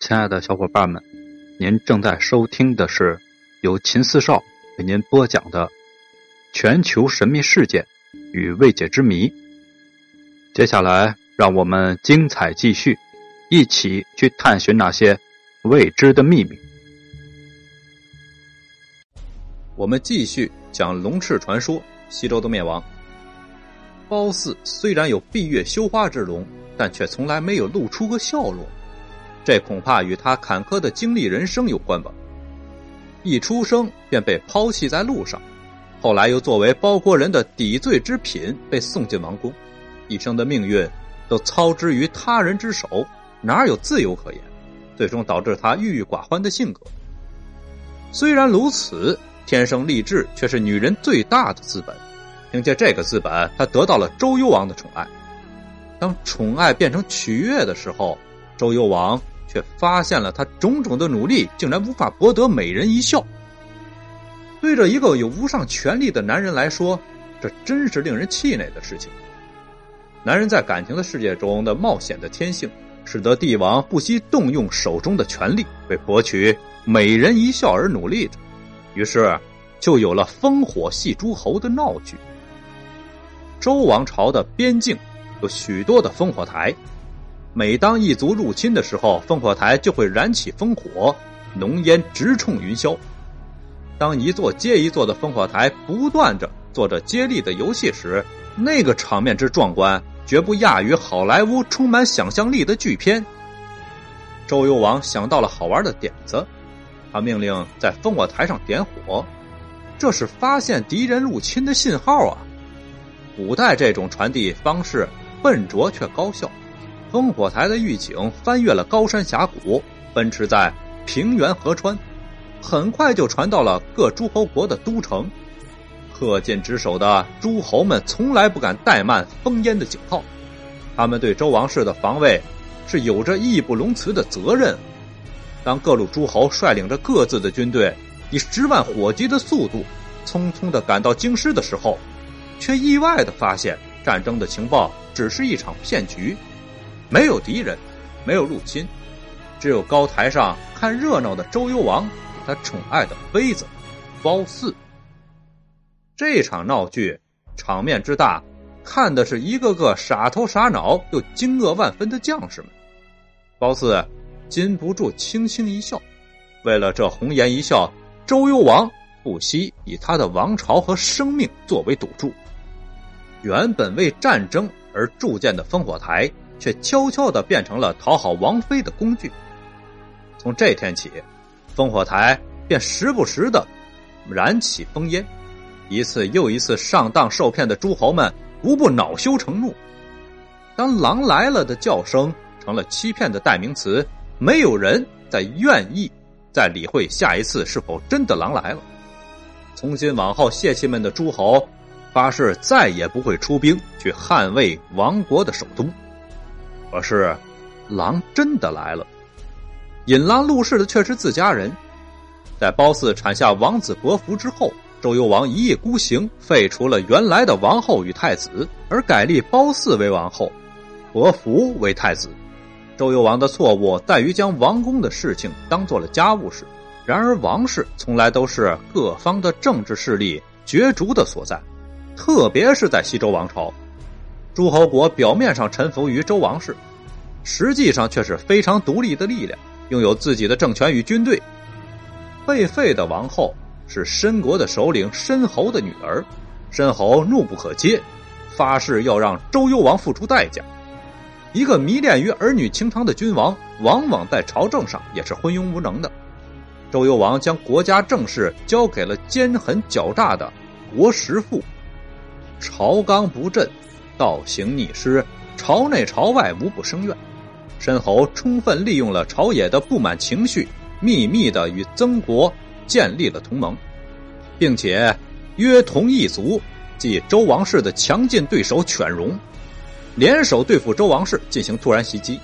亲爱的小伙伴们，您正在收听的是由秦四少为您播讲的《全球神秘事件与未解之谜》。接下来，让我们精彩继续，一起去探寻那些未知的秘密。我们继续讲龙翅传说，西周的灭亡。褒姒虽然有闭月羞花之容，但却从来没有露出过笑容。这恐怕与他坎坷的经历人生有关吧。一出生便被抛弃在路上，后来又作为包国人的抵罪之品被送进王宫，一生的命运都操之于他人之手，哪有自由可言？最终导致他郁郁寡欢的性格。虽然如此，天生丽质却是女人最大的资本。凭借这个资本，他得到了周幽王的宠爱。当宠爱变成取悦的时候，周幽王。却发现了他种种的努力，竟然无法博得美人一笑。对着一个有无上权力的男人来说，这真是令人气馁的事情。男人在感情的世界中的冒险的天性，使得帝王不惜动用手中的权力，为博取美人一笑而努力着。于是，就有了烽火戏诸侯的闹剧。周王朝的边境有许多的烽火台。每当一族入侵的时候，烽火台就会燃起烽火，浓烟直冲云霄。当一座接一座的烽火台不断着做着接力的游戏时，那个场面之壮观，绝不亚于好莱坞充满想象力的巨片。周幽王想到了好玩的点子，他命令在烽火台上点火，这是发现敌人入侵的信号啊！古代这种传递方式笨拙却高效。烽火台的预警翻越了高山峡谷，奔驰在平原河川，很快就传到了各诸侯国的都城。恪尽职守的诸侯们从来不敢怠慢烽烟的警号，他们对周王室的防卫是有着义不容辞的责任。当各路诸侯率领着各自的军队，以十万火急的速度匆匆的赶到京师的时候，却意外的发现战争的情报只是一场骗局。没有敌人，没有入侵，只有高台上看热闹的周幽王他宠爱的妃子褒姒。这场闹剧场面之大，看的是一个个傻头傻脑又惊愕万分的将士们。褒姒禁不住轻轻一笑，为了这红颜一笑，周幽王不惜以他的王朝和生命作为赌注。原本为战争而铸建的烽火台。却悄悄的变成了讨好王妃的工具。从这天起，烽火台便时不时的燃起烽烟，一次又一次上当受骗的诸侯们无不恼羞成怒。当“狼来了”的叫声成了欺骗的代名词，没有人再愿意再理会下一次是否真的狼来了。从今往后，泄气们的诸侯发誓再也不会出兵去捍卫王国的首都。可是，狼真的来了。引狼入室的却是自家人。在褒姒产下王子伯服之后，周幽王一意孤行，废除了原来的王后与太子，而改立褒姒为王后，伯服为太子。周幽王的错误在于将王宫的事情当做了家务事。然而，王室从来都是各方的政治势力角逐的所在，特别是在西周王朝。诸侯国表面上臣服于周王室，实际上却是非常独立的力量，拥有自己的政权与军队。被废的王后是申国的首领申侯的女儿，申侯怒不可遏，发誓要让周幽王付出代价。一个迷恋于儿女情长的君王，往往在朝政上也是昏庸无能的。周幽王将国家政事交给了奸狠狡诈的国实父，朝纲不振。倒行逆施，朝内朝外无不生怨。申侯充分利用了朝野的不满情绪，秘密的与曾国建立了同盟，并且约同一族，即周王室的强劲对手犬戎，联手对付周王室进行突然袭击。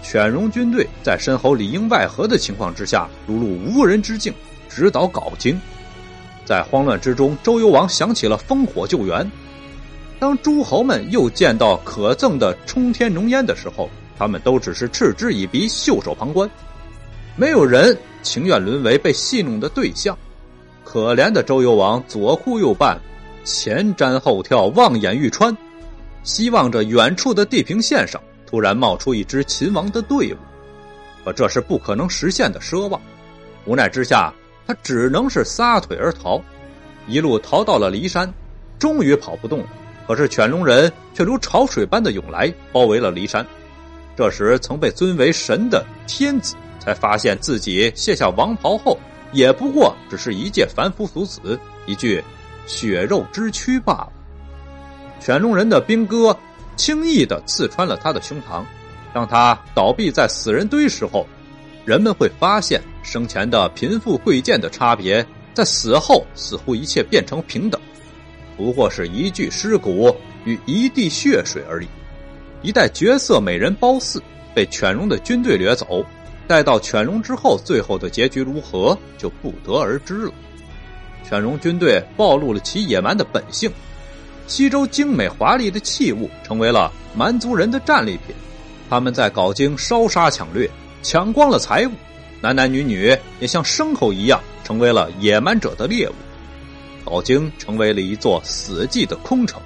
犬戎军队在申侯里应外合的情况之下，如入无人之境，直捣镐京。在慌乱之中，周幽王想起了烽火救援。当诸侯们又见到可憎的冲天浓烟的时候，他们都只是嗤之以鼻、袖手旁观。没有人情愿沦为被戏弄的对象。可怜的周幽王左顾右盼，前瞻后眺，望眼欲穿，希望着远处的地平线上突然冒出一支秦王的队伍，可这是不可能实现的奢望。无奈之下，他只能是撒腿而逃，一路逃到了骊山，终于跑不动了。可是犬戎人却如潮水般的涌来，包围了骊山。这时，曾被尊为神的天子才发现自己卸下王袍后，也不过只是一介凡夫俗子，一具血肉之躯罢了。犬戎人的兵戈轻易的刺穿了他的胸膛，当他倒闭在死人堆时候，人们会发现生前的贫富贵贱的差别，在死后似乎一切变成平等，不过是一具尸骨与一地血水而已。一代绝色美人褒姒被犬戎的军队掠走，待到犬戎之后，最后的结局如何就不得而知了。犬戎军队暴露了其野蛮的本性，西周精美华丽的器物成为了蛮族人的战利品，他们在镐京烧杀抢掠，抢光了财物，男男女女也像牲口一样成为了野蛮者的猎物，镐京成为了一座死寂的空城。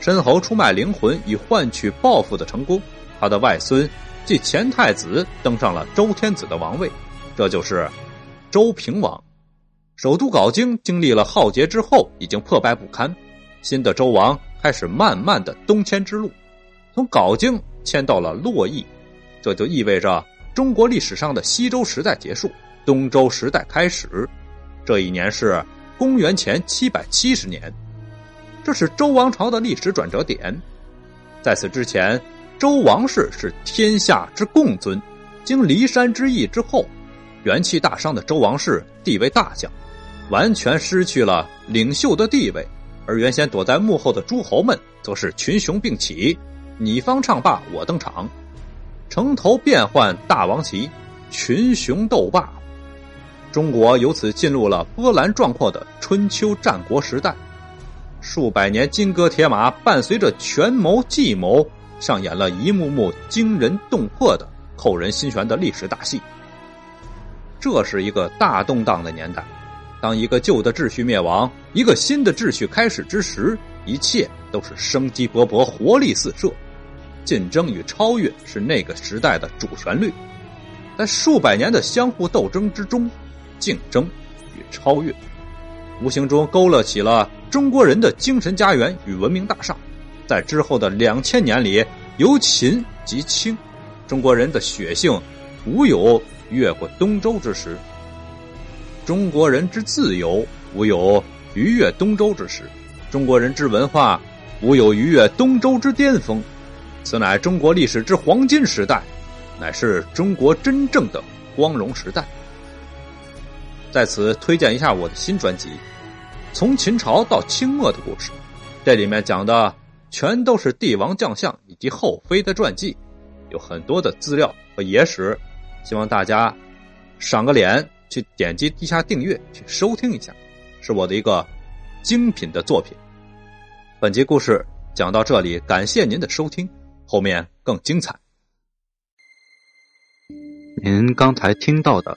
申侯出卖灵魂以换取报复的成功，他的外孙即前太子登上了周天子的王位，这就是周平王。首都镐京经历了浩劫之后，已经破败不堪，新的周王开始慢慢的东迁之路，从镐京迁到了洛邑，这就意味着中国历史上的西周时代结束，东周时代开始。这一年是公元前七百七十年。这是周王朝的历史转折点，在此之前，周王室是天下之共尊。经骊山之役之后，元气大伤的周王室地位大降，完全失去了领袖的地位。而原先躲在幕后的诸侯们，则是群雄并起，你方唱罢我登场，城头变换大王旗，群雄斗霸。中国由此进入了波澜壮阔的春秋战国时代。数百年金戈铁马，伴随着权谋计谋，上演了一幕幕惊人动魄的、扣人心弦的历史大戏。这是一个大动荡的年代，当一个旧的秩序灭亡，一个新的秩序开始之时，一切都是生机勃勃、活力四射。竞争与超越是那个时代的主旋律，在数百年的相互斗争之中，竞争与超越。无形中勾勒起了中国人的精神家园与文明大厦，在之后的两千年里，由秦及清，中国人的血性无有越过东周之时；中国人之自由无有逾越东周之时；中国人之文化无有逾越东周之巅峰。此乃中国历史之黄金时代，乃是中国真正的光荣时代。在此推荐一下我的新专辑《从秦朝到清末的故事》，这里面讲的全都是帝王将相以及后妃的传记，有很多的资料和野史，希望大家赏个脸去点击一下订阅去收听一下，是我的一个精品的作品。本集故事讲到这里，感谢您的收听，后面更精彩。您刚才听到的。